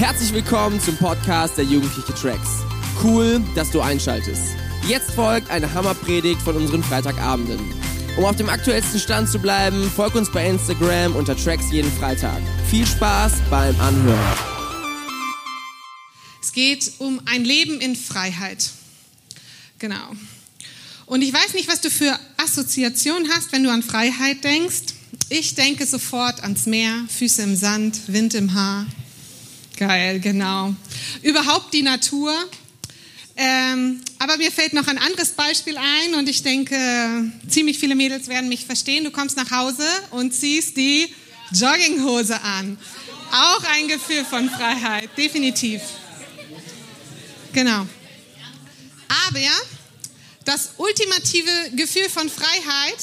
Herzlich willkommen zum Podcast der Jugendliche Tracks. Cool, dass du einschaltest. Jetzt folgt eine Hammerpredigt von unseren Freitagabenden. Um auf dem aktuellsten Stand zu bleiben, folg uns bei Instagram unter Tracks jeden Freitag. Viel Spaß beim Anhören. Es geht um ein Leben in Freiheit. Genau. Und ich weiß nicht, was du für Assoziationen hast, wenn du an Freiheit denkst. Ich denke sofort ans Meer, Füße im Sand, Wind im Haar. Geil, genau. Überhaupt die Natur. Ähm, aber mir fällt noch ein anderes Beispiel ein und ich denke, ziemlich viele Mädels werden mich verstehen. Du kommst nach Hause und ziehst die Jogginghose an. Auch ein Gefühl von Freiheit, definitiv. Genau. Aber das ultimative Gefühl von Freiheit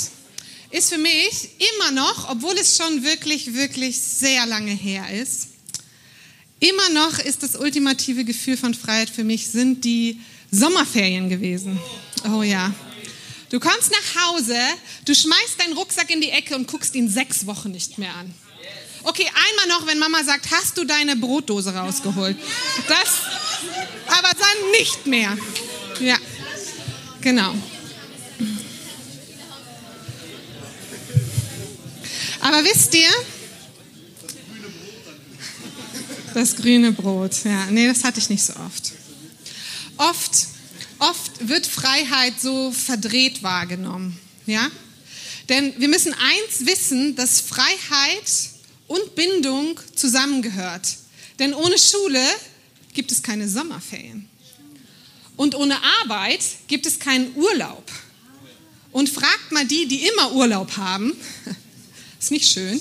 ist für mich immer noch, obwohl es schon wirklich, wirklich sehr lange her ist, immer noch ist das ultimative Gefühl von Freiheit für mich, sind die Sommerferien gewesen. Oh ja. Du kommst nach Hause, du schmeißt deinen Rucksack in die Ecke und guckst ihn sechs Wochen nicht mehr an. Okay, einmal noch, wenn Mama sagt, hast du deine Brotdose rausgeholt? Das, aber dann nicht mehr. Ja. Genau. Aber wisst ihr, das grüne Brot, ja, nee, das hatte ich nicht so oft. Oft, oft wird Freiheit so verdreht wahrgenommen, ja? Denn wir müssen eins wissen, dass Freiheit und Bindung zusammengehört. Denn ohne Schule gibt es keine Sommerferien. Und ohne Arbeit gibt es keinen Urlaub. Und fragt mal die, die immer Urlaub haben. Ist nicht schön.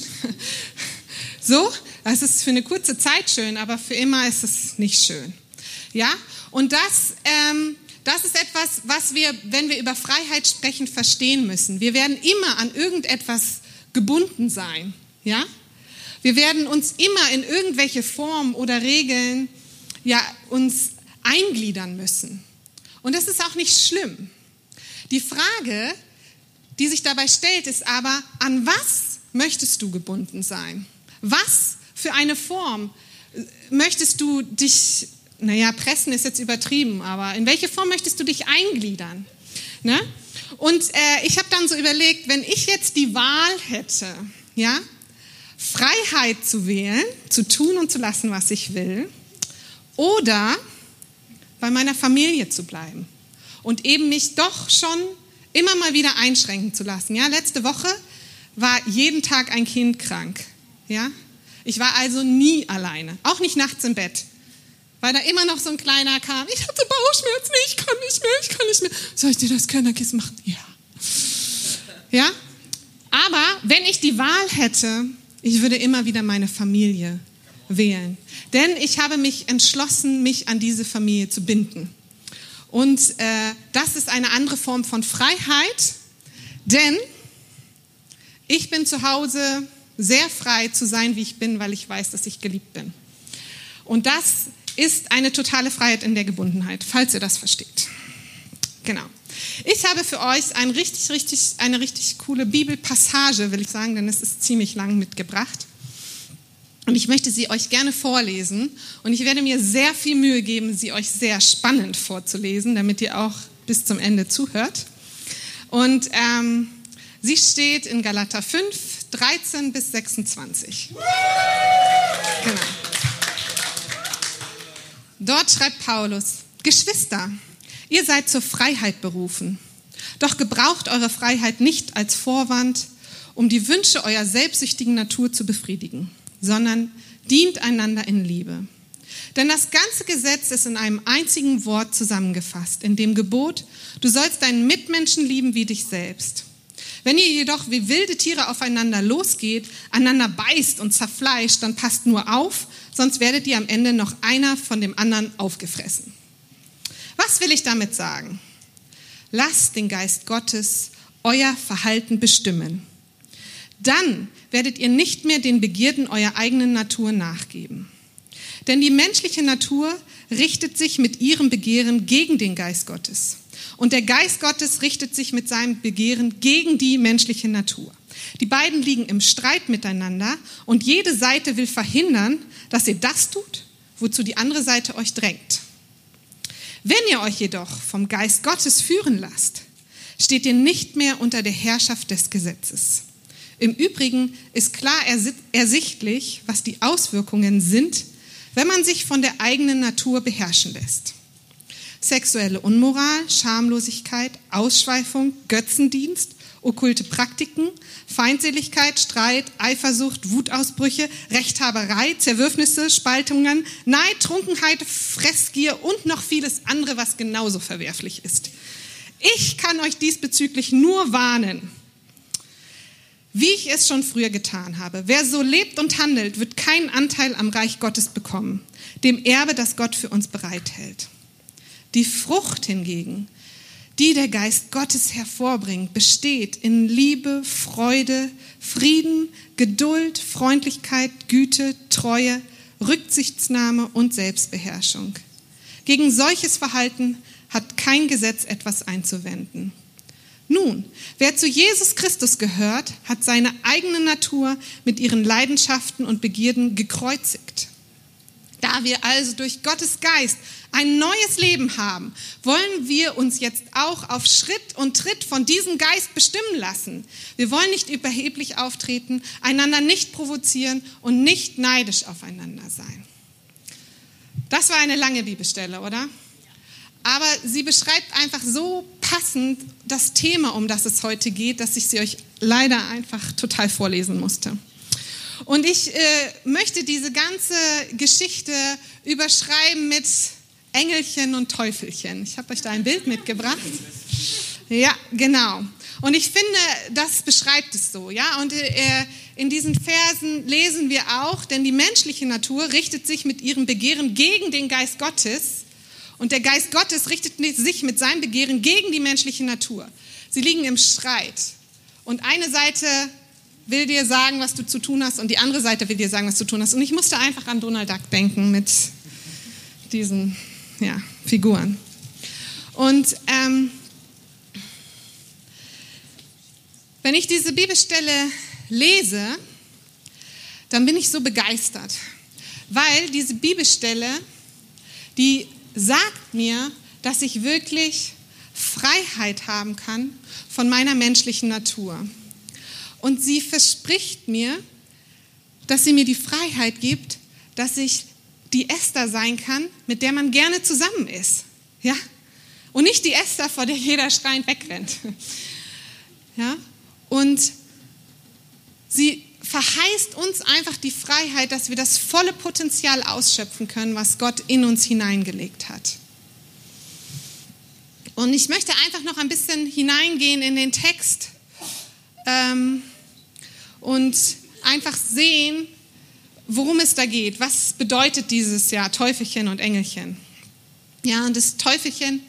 So, das ist für eine kurze Zeit schön, aber für immer ist es nicht schön. Ja, und das, ähm, das ist etwas, was wir, wenn wir über Freiheit sprechen, verstehen müssen. Wir werden immer an irgendetwas gebunden sein. Ja, wir werden uns immer in irgendwelche Formen oder Regeln ja, uns eingliedern müssen. Und das ist auch nicht schlimm. Die Frage, die sich dabei stellt, ist aber, an was möchtest du gebunden sein? Was für eine Form möchtest du dich, naja, pressen ist jetzt übertrieben, aber in welche Form möchtest du dich eingliedern? Ne? Und äh, ich habe dann so überlegt, wenn ich jetzt die Wahl hätte, ja, Freiheit zu wählen, zu tun und zu lassen, was ich will, oder bei meiner Familie zu bleiben und eben mich doch schon immer mal wieder einschränken zu lassen. Ja, letzte Woche war jeden Tag ein Kind krank. Ja, ich war also nie alleine, auch nicht nachts im Bett, weil da immer noch so ein kleiner kam. Ich hatte Bauchschmerzen, ich kann nicht mehr, ich kann nicht mehr. Soll ich dir das Körnerkissen machen? Ja. Ja, aber wenn ich die Wahl hätte, ich würde immer wieder meine Familie wählen. Denn ich habe mich entschlossen, mich an diese Familie zu binden. Und äh, das ist eine andere Form von Freiheit, denn ich bin zu Hause sehr frei zu sein, wie ich bin, weil ich weiß, dass ich geliebt bin. Und das ist eine totale Freiheit in der Gebundenheit, falls ihr das versteht. Genau. Ich habe für euch ein richtig, richtig, eine richtig coole Bibelpassage, will ich sagen, denn es ist ziemlich lang mitgebracht. Und ich möchte sie euch gerne vorlesen. Und ich werde mir sehr viel Mühe geben, sie euch sehr spannend vorzulesen, damit ihr auch bis zum Ende zuhört. Und ähm, sie steht in Galater 5, 13 bis 26. Genau. Dort schreibt Paulus, Geschwister, ihr seid zur Freiheit berufen. Doch gebraucht eure Freiheit nicht als Vorwand, um die Wünsche eurer selbstsüchtigen Natur zu befriedigen sondern dient einander in Liebe. Denn das ganze Gesetz ist in einem einzigen Wort zusammengefasst, in dem Gebot, du sollst deinen Mitmenschen lieben wie dich selbst. Wenn ihr jedoch wie wilde Tiere aufeinander losgeht, einander beißt und zerfleischt, dann passt nur auf, sonst werdet ihr am Ende noch einer von dem anderen aufgefressen. Was will ich damit sagen? Lasst den Geist Gottes euer Verhalten bestimmen. Dann werdet ihr nicht mehr den Begierden eurer eigenen Natur nachgeben. Denn die menschliche Natur richtet sich mit ihrem Begehren gegen den Geist Gottes. Und der Geist Gottes richtet sich mit seinem Begehren gegen die menschliche Natur. Die beiden liegen im Streit miteinander und jede Seite will verhindern, dass ihr das tut, wozu die andere Seite euch drängt. Wenn ihr euch jedoch vom Geist Gottes führen lasst, steht ihr nicht mehr unter der Herrschaft des Gesetzes. Im Übrigen ist klar ersichtlich, was die Auswirkungen sind, wenn man sich von der eigenen Natur beherrschen lässt. Sexuelle Unmoral, Schamlosigkeit, Ausschweifung, Götzendienst, okkulte Praktiken, Feindseligkeit, Streit, Eifersucht, Wutausbrüche, Rechthaberei, Zerwürfnisse, Spaltungen, Neid, Trunkenheit, Fressgier und noch vieles andere, was genauso verwerflich ist. Ich kann euch diesbezüglich nur warnen, wie ich es schon früher getan habe. Wer so lebt und handelt, wird keinen Anteil am Reich Gottes bekommen, dem Erbe, das Gott für uns bereithält. Die Frucht hingegen, die der Geist Gottes hervorbringt, besteht in Liebe, Freude, Frieden, Geduld, Freundlichkeit, Güte, Treue, Rücksichtsnahme und Selbstbeherrschung. Gegen solches Verhalten hat kein Gesetz etwas einzuwenden. Nun, wer zu Jesus Christus gehört, hat seine eigene Natur mit ihren Leidenschaften und Begierden gekreuzigt. Da wir also durch Gottes Geist ein neues Leben haben, wollen wir uns jetzt auch auf Schritt und Tritt von diesem Geist bestimmen lassen. Wir wollen nicht überheblich auftreten, einander nicht provozieren und nicht neidisch aufeinander sein. Das war eine lange Bibelstelle, oder? Aber sie beschreibt einfach so passend das Thema, um das es heute geht, dass ich sie euch leider einfach total vorlesen musste. Und ich äh, möchte diese ganze Geschichte überschreiben mit Engelchen und Teufelchen. Ich habe euch da ein Bild mitgebracht. Ja, genau. Und ich finde, das beschreibt es so, ja. Und äh, in diesen Versen lesen wir auch, denn die menschliche Natur richtet sich mit ihrem Begehren gegen den Geist Gottes und der Geist Gottes richtet sich mit seinem Begehren gegen die menschliche Natur. Sie liegen im Streit. Und eine Seite will dir sagen, was du zu tun hast, und die andere Seite will dir sagen, was du zu tun hast. Und ich musste einfach an Donald Duck denken mit diesen ja, Figuren. Und ähm, wenn ich diese Bibelstelle lese, dann bin ich so begeistert, weil diese Bibelstelle, die sagt mir, dass ich wirklich Freiheit haben kann von meiner menschlichen Natur. Und sie verspricht mir, dass sie mir die Freiheit gibt, dass ich die Esther sein kann, mit der man gerne zusammen ist. Ja? Und nicht die Esther, vor der jeder schreiend wegrennt. Ja? Und sie verheißt uns einfach die Freiheit, dass wir das volle Potenzial ausschöpfen können, was Gott in uns hineingelegt hat. Und ich möchte einfach noch ein bisschen hineingehen in den Text ähm, und einfach sehen, worum es da geht. Was bedeutet dieses Jahr Teufelchen und Engelchen? Ja, und das Teufelchen,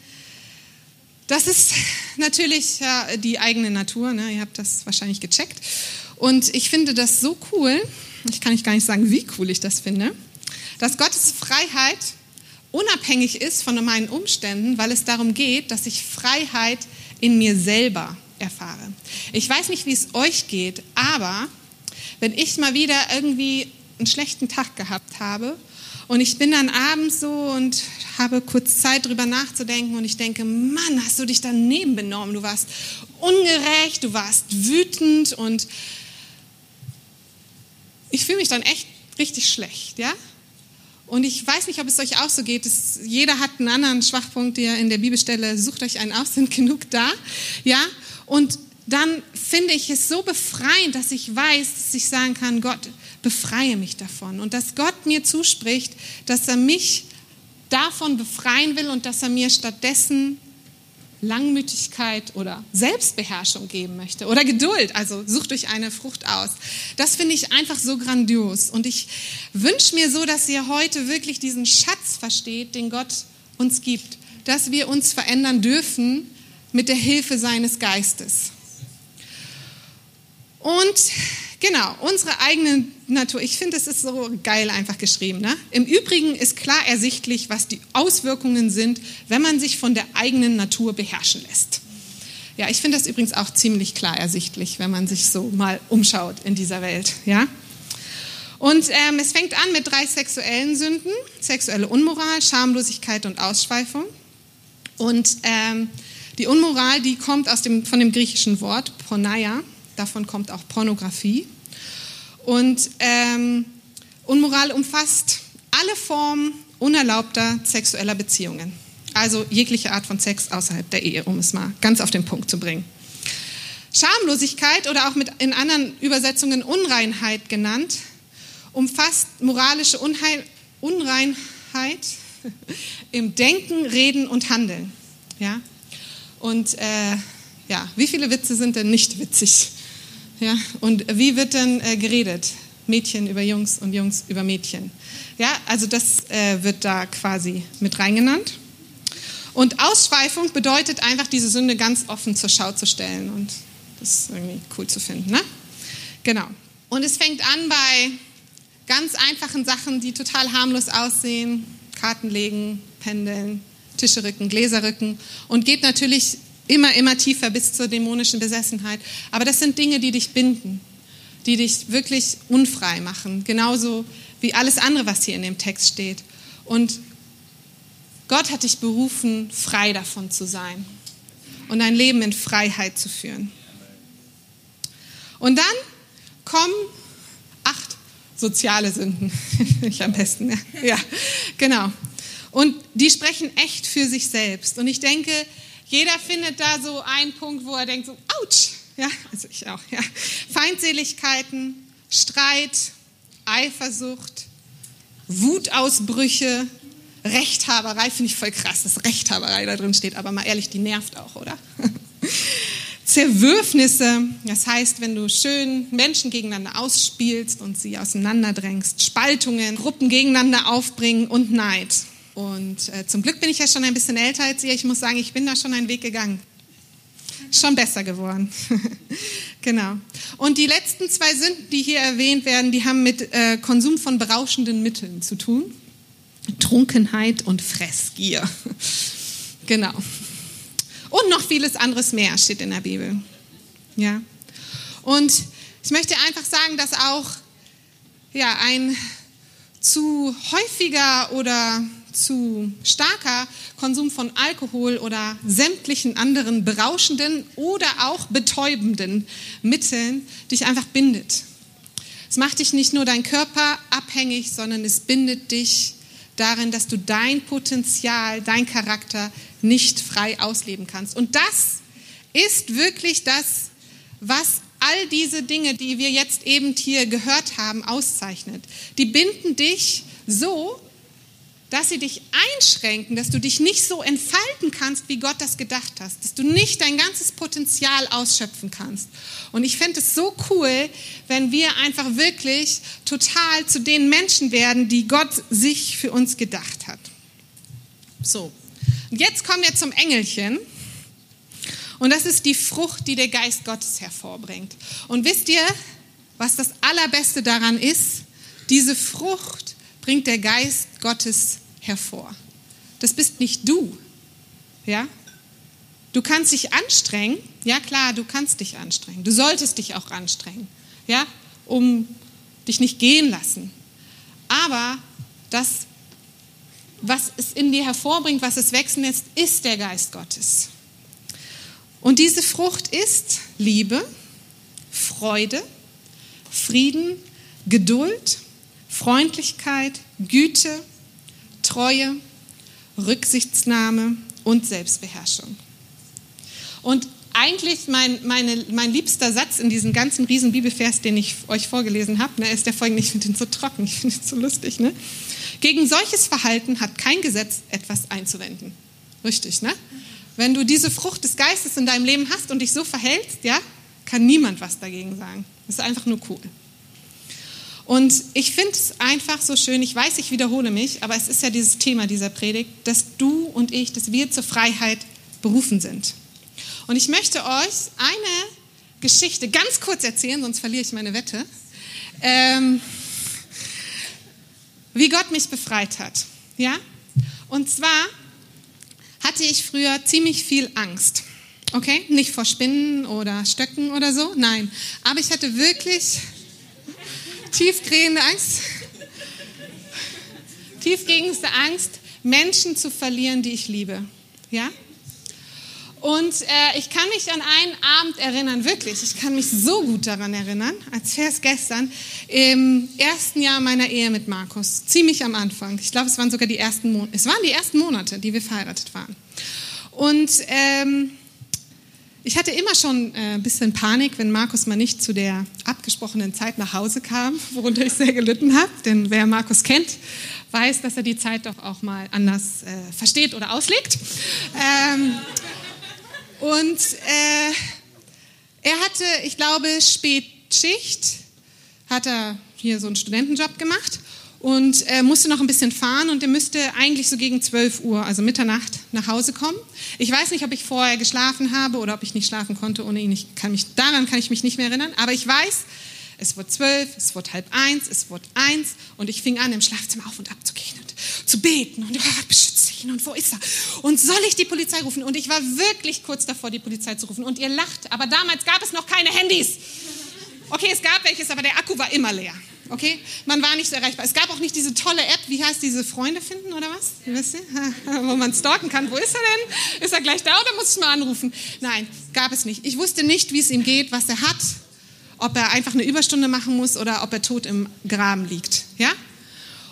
das ist natürlich ja, die eigene Natur. Ne? Ihr habt das wahrscheinlich gecheckt. Und ich finde das so cool, ich kann euch gar nicht sagen, wie cool ich das finde, dass Gottes Freiheit unabhängig ist von meinen Umständen, weil es darum geht, dass ich Freiheit in mir selber erfahre. Ich weiß nicht, wie es euch geht, aber wenn ich mal wieder irgendwie einen schlechten Tag gehabt habe und ich bin dann abends so und habe kurz Zeit drüber nachzudenken und ich denke, Mann, hast du dich daneben benommen, du warst ungerecht, du warst wütend und ich fühle mich dann echt richtig schlecht, ja? Und ich weiß nicht, ob es euch auch so geht. Es, jeder hat einen anderen Schwachpunkt, der in der Bibelstelle sucht euch einen aus, sind genug da, ja? Und dann finde ich es so befreiend, dass ich weiß, dass ich sagen kann, Gott, befreie mich davon. Und dass Gott mir zuspricht, dass er mich davon befreien will und dass er mir stattdessen Langmütigkeit oder Selbstbeherrschung geben möchte oder Geduld. Also sucht euch eine Frucht aus. Das finde ich einfach so grandios. Und ich wünsche mir so, dass ihr heute wirklich diesen Schatz versteht, den Gott uns gibt. Dass wir uns verändern dürfen mit der Hilfe seines Geistes. Und Genau, unsere eigene Natur. Ich finde, es ist so geil einfach geschrieben. Ne? Im Übrigen ist klar ersichtlich, was die Auswirkungen sind, wenn man sich von der eigenen Natur beherrschen lässt. Ja, ich finde das übrigens auch ziemlich klar ersichtlich, wenn man sich so mal umschaut in dieser Welt. Ja? Und ähm, es fängt an mit drei sexuellen Sünden, sexuelle Unmoral, Schamlosigkeit und Ausschweifung. Und ähm, die Unmoral, die kommt aus dem, von dem griechischen Wort Porneia, davon kommt auch Pornografie. Und ähm, Unmoral umfasst alle Formen unerlaubter sexueller Beziehungen. Also jegliche Art von Sex außerhalb der Ehe, um es mal ganz auf den Punkt zu bringen. Schamlosigkeit oder auch mit in anderen Übersetzungen Unreinheit genannt, umfasst moralische Unheil, Unreinheit im Denken, Reden und Handeln. Ja? Und äh, ja, wie viele Witze sind denn nicht witzig? Ja? Und wie wird denn äh, geredet? Mädchen über Jungs und Jungs über Mädchen. Ja, also das äh, wird da quasi mit reingenannt. Und Ausschweifung bedeutet einfach, diese Sünde ganz offen zur Schau zu stellen. Und das irgendwie cool zu finden. Ne? Genau. Und es fängt an bei ganz einfachen Sachen, die total harmlos aussehen. Karten legen, pendeln, Tische rücken, Gläser rücken. Und geht natürlich immer, immer tiefer bis zur dämonischen Besessenheit. Aber das sind Dinge, die dich binden, die dich wirklich unfrei machen. Genauso wie alles andere, was hier in dem Text steht. Und Gott hat dich berufen, frei davon zu sein und ein Leben in Freiheit zu führen. Und dann kommen acht soziale Sünden. ich am besten, ja. ja, genau. Und die sprechen echt für sich selbst. Und ich denke, jeder findet da so einen Punkt, wo er denkt so, ouch, ja, also ich auch, ja. Feindseligkeiten, Streit, Eifersucht, Wutausbrüche, Rechthaberei finde ich voll krass, dass Rechthaberei da drin steht, aber mal ehrlich, die nervt auch, oder? Zerwürfnisse, das heißt, wenn du schön Menschen gegeneinander ausspielst und sie auseinanderdrängst, Spaltungen, Gruppen gegeneinander aufbringen und Neid. Und äh, zum Glück bin ich ja schon ein bisschen älter als ihr. Ich muss sagen, ich bin da schon einen Weg gegangen. Schon besser geworden. genau. Und die letzten zwei Sünden, die hier erwähnt werden, die haben mit äh, Konsum von berauschenden Mitteln zu tun. Trunkenheit und Fressgier. genau. Und noch vieles anderes mehr steht in der Bibel. Ja. Und ich möchte einfach sagen, dass auch ja, ein zu häufiger oder zu starker Konsum von Alkohol oder sämtlichen anderen berauschenden oder auch betäubenden Mitteln dich einfach bindet. Es macht dich nicht nur dein Körper abhängig, sondern es bindet dich darin, dass du dein Potenzial, dein Charakter nicht frei ausleben kannst. Und das ist wirklich das, was all diese Dinge, die wir jetzt eben hier gehört haben, auszeichnet. Die binden dich so, dass sie dich einschränken, dass du dich nicht so entfalten kannst, wie Gott das gedacht hast, dass du nicht dein ganzes Potenzial ausschöpfen kannst. Und ich fände es so cool, wenn wir einfach wirklich total zu den Menschen werden, die Gott sich für uns gedacht hat. So, und jetzt kommen wir zum Engelchen. Und das ist die Frucht, die der Geist Gottes hervorbringt. Und wisst ihr, was das Allerbeste daran ist? Diese Frucht bringt der Geist Gottes hervor. Das bist nicht du. Ja? Du kannst dich anstrengen. Ja, klar, du kannst dich anstrengen. Du solltest dich auch anstrengen. Ja? Um dich nicht gehen lassen. Aber das, was es in dir hervorbringt, was es wachsen lässt, ist der Geist Gottes. Und diese Frucht ist Liebe, Freude, Frieden, Geduld, Freundlichkeit, Güte, Treue, Rücksichtsnahme und Selbstbeherrschung. Und eigentlich mein, meine, mein liebster Satz in diesem ganzen riesen Bibelvers, den ich euch vorgelesen habe, ne, ist der folgende, ich finde den so trocken, ich finde ihn so lustig. Ne? Gegen solches Verhalten hat kein Gesetz etwas einzuwenden. Richtig, ne? Wenn du diese Frucht des Geistes in deinem Leben hast und dich so verhältst, ja, kann niemand was dagegen sagen. Das ist einfach nur cool. Und ich finde es einfach so schön, ich weiß, ich wiederhole mich, aber es ist ja dieses Thema dieser Predigt, dass du und ich, dass wir zur Freiheit berufen sind. Und ich möchte euch eine Geschichte ganz kurz erzählen, sonst verliere ich meine Wette, ähm, wie Gott mich befreit hat. Ja? Und zwar hatte ich früher ziemlich viel Angst. Okay? Nicht vor Spinnen oder Stöcken oder so, nein. Aber ich hatte wirklich tiefgehende Angst. Tiefgehendste Angst, Menschen zu verlieren, die ich liebe. Ja? Und äh, ich kann mich an einen Abend erinnern, wirklich, ich kann mich so gut daran erinnern, als wäre es gestern, im ersten Jahr meiner Ehe mit Markus, ziemlich am Anfang. Ich glaube, es waren sogar die ersten Monate, es waren die ersten Monate, die wir verheiratet waren. Und ähm, ich hatte immer schon äh, ein bisschen Panik, wenn Markus mal nicht zu der abgesprochenen Zeit nach Hause kam, worunter ich sehr gelitten habe. Denn wer Markus kennt, weiß, dass er die Zeit doch auch mal anders äh, versteht oder auslegt. Ähm, und äh, er hatte, ich glaube, Spätschicht, hat er hier so einen Studentenjob gemacht und äh, musste noch ein bisschen fahren und er müsste eigentlich so gegen 12 Uhr, also Mitternacht, nach Hause kommen. Ich weiß nicht, ob ich vorher geschlafen habe oder ob ich nicht schlafen konnte ohne ihn. Ich kann mich, daran kann ich mich nicht mehr erinnern, aber ich weiß, es wurde zwölf, es wurde halb eins, es wurde eins und ich fing an, im Schlafzimmer auf und ab zu gehen und zu beten und oh, beschütze ihn und wo ist er? Und soll ich die Polizei rufen? Und ich war wirklich kurz davor, die Polizei zu rufen. Und ihr lacht, aber damals gab es noch keine Handys. Okay, es gab welches, aber der Akku war immer leer. Okay? Man war nicht so erreichbar. Es gab auch nicht diese tolle App, wie heißt diese Freunde finden oder was? Wisst ihr? Wo man stalken kann. Wo ist er denn? Ist er gleich da oder muss ich mal anrufen? Nein, gab es nicht. Ich wusste nicht, wie es ihm geht, was er hat ob er einfach eine Überstunde machen muss oder ob er tot im Graben liegt. Ja?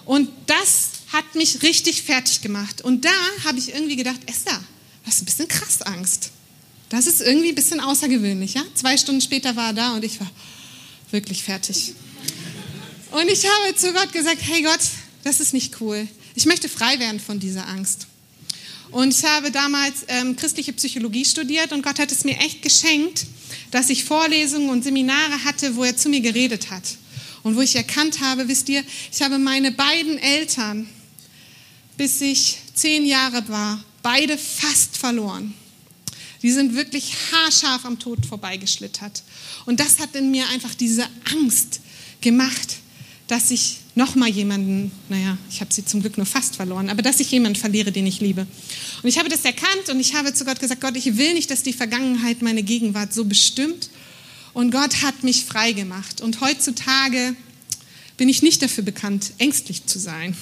Und das hat mich richtig fertig gemacht. Und da habe ich irgendwie gedacht, Esther, du hast ein bisschen krass Angst. Das ist irgendwie ein bisschen außergewöhnlich. Ja? Zwei Stunden später war er da und ich war wirklich fertig. Und ich habe zu Gott gesagt, hey Gott, das ist nicht cool. Ich möchte frei werden von dieser Angst. Und ich habe damals ähm, christliche Psychologie studiert und Gott hat es mir echt geschenkt, dass ich Vorlesungen und Seminare hatte, wo er zu mir geredet hat. Und wo ich erkannt habe, wisst ihr, ich habe meine beiden Eltern, bis ich zehn Jahre war, beide fast verloren. Die sind wirklich haarscharf am Tod vorbeigeschlittert. Und das hat in mir einfach diese Angst gemacht, dass ich nochmal jemanden, naja, ich habe sie zum Glück nur fast verloren, aber dass ich jemanden verliere, den ich liebe. Und ich habe das erkannt und ich habe zu Gott gesagt, Gott, ich will nicht, dass die Vergangenheit meine Gegenwart so bestimmt. Und Gott hat mich frei gemacht. Und heutzutage bin ich nicht dafür bekannt, ängstlich zu sein.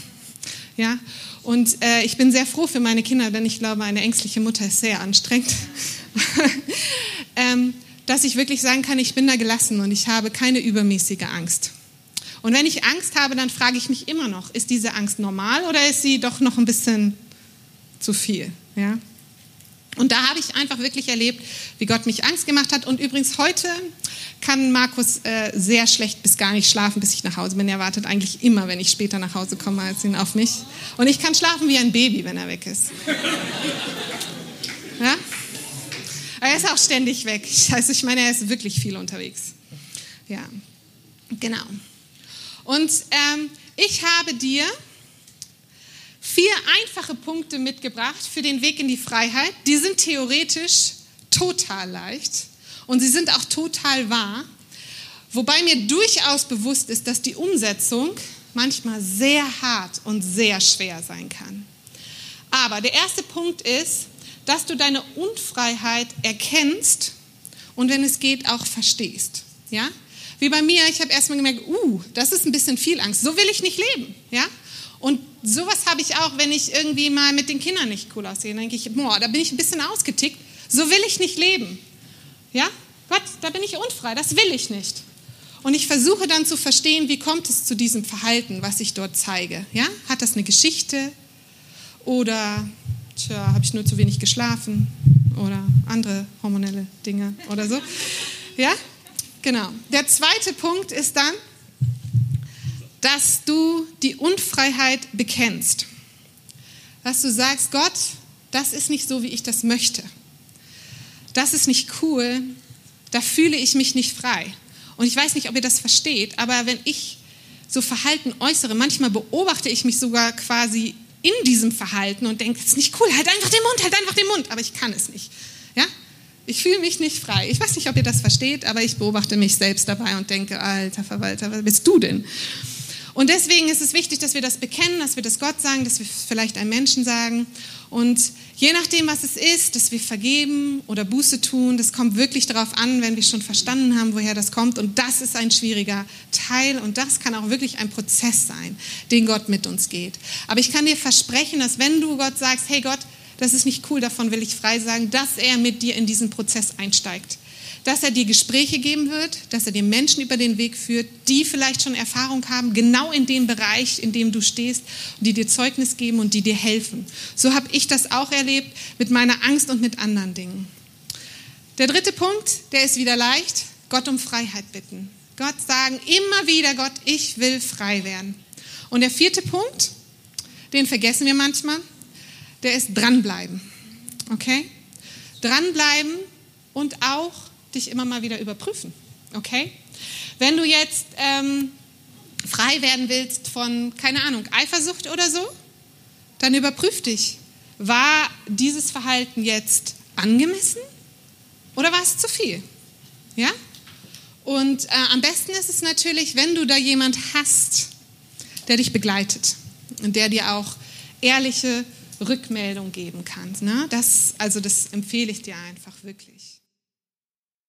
Ja? Und äh, ich bin sehr froh für meine Kinder, denn ich glaube, eine ängstliche Mutter ist sehr anstrengend. ähm, dass ich wirklich sagen kann, ich bin da gelassen und ich habe keine übermäßige Angst. Und wenn ich Angst habe, dann frage ich mich immer noch, ist diese Angst normal oder ist sie doch noch ein bisschen zu viel? Ja? Und da habe ich einfach wirklich erlebt, wie Gott mich Angst gemacht hat. Und übrigens heute kann Markus äh, sehr schlecht bis gar nicht schlafen, bis ich nach Hause bin. Er wartet eigentlich immer, wenn ich später nach Hause komme, als ihn auf mich. Und ich kann schlafen wie ein Baby, wenn er weg ist. Ja? Aber er ist auch ständig weg. Also ich meine, er ist wirklich viel unterwegs. Ja, genau. Und ähm, ich habe dir vier einfache Punkte mitgebracht für den Weg in die Freiheit. Die sind theoretisch total leicht und sie sind auch total wahr. Wobei mir durchaus bewusst ist, dass die Umsetzung manchmal sehr hart und sehr schwer sein kann. Aber der erste Punkt ist, dass du deine Unfreiheit erkennst und wenn es geht auch verstehst. Ja? Wie bei mir, ich habe erstmal gemerkt, uh, das ist ein bisschen viel Angst. So will ich nicht leben. Ja? Und sowas habe ich auch, wenn ich irgendwie mal mit den Kindern nicht cool aussehe. Dann denke ich, boah, da bin ich ein bisschen ausgetickt. So will ich nicht leben. Ja? Gott, da bin ich unfrei. Das will ich nicht. Und ich versuche dann zu verstehen, wie kommt es zu diesem Verhalten, was ich dort zeige. Ja? Hat das eine Geschichte? Oder, tja, habe ich nur zu wenig geschlafen? Oder andere hormonelle Dinge oder so. Ja? Genau. Der zweite Punkt ist dann, dass du die Unfreiheit bekennst. Dass du sagst, Gott, das ist nicht so, wie ich das möchte. Das ist nicht cool. Da fühle ich mich nicht frei. Und ich weiß nicht, ob ihr das versteht, aber wenn ich so Verhalten äußere, manchmal beobachte ich mich sogar quasi in diesem Verhalten und denke, das ist nicht cool, halt einfach den Mund, halt einfach den Mund, aber ich kann es nicht. Ich fühle mich nicht frei. Ich weiß nicht, ob ihr das versteht, aber ich beobachte mich selbst dabei und denke, alter Verwalter, was bist du denn? Und deswegen ist es wichtig, dass wir das bekennen, dass wir das Gott sagen, dass wir vielleicht einem Menschen sagen. Und je nachdem, was es ist, dass wir vergeben oder Buße tun, das kommt wirklich darauf an, wenn wir schon verstanden haben, woher das kommt. Und das ist ein schwieriger Teil und das kann auch wirklich ein Prozess sein, den Gott mit uns geht. Aber ich kann dir versprechen, dass wenn du Gott sagst, hey Gott, das ist nicht cool, davon will ich frei sagen, dass er mit dir in diesen Prozess einsteigt dass er dir Gespräche geben wird, dass er dir Menschen über den Weg führt, die vielleicht schon Erfahrung haben, genau in dem Bereich, in dem du stehst, und die dir Zeugnis geben und die dir helfen. So habe ich das auch erlebt mit meiner Angst und mit anderen Dingen. Der dritte Punkt, der ist wieder leicht, Gott um Freiheit bitten. Gott sagen immer wieder, Gott, ich will frei werden. Und der vierte Punkt, den vergessen wir manchmal, der ist dranbleiben. Okay? Dranbleiben und auch dich immer mal wieder überprüfen. Okay? Wenn du jetzt ähm, frei werden willst von, keine Ahnung, Eifersucht oder so, dann überprüf dich. War dieses Verhalten jetzt angemessen oder war es zu viel? Ja? Und äh, am besten ist es natürlich, wenn du da jemand hast, der dich begleitet und der dir auch ehrliche Rückmeldung geben kann. Ne? Das, also das empfehle ich dir einfach wirklich.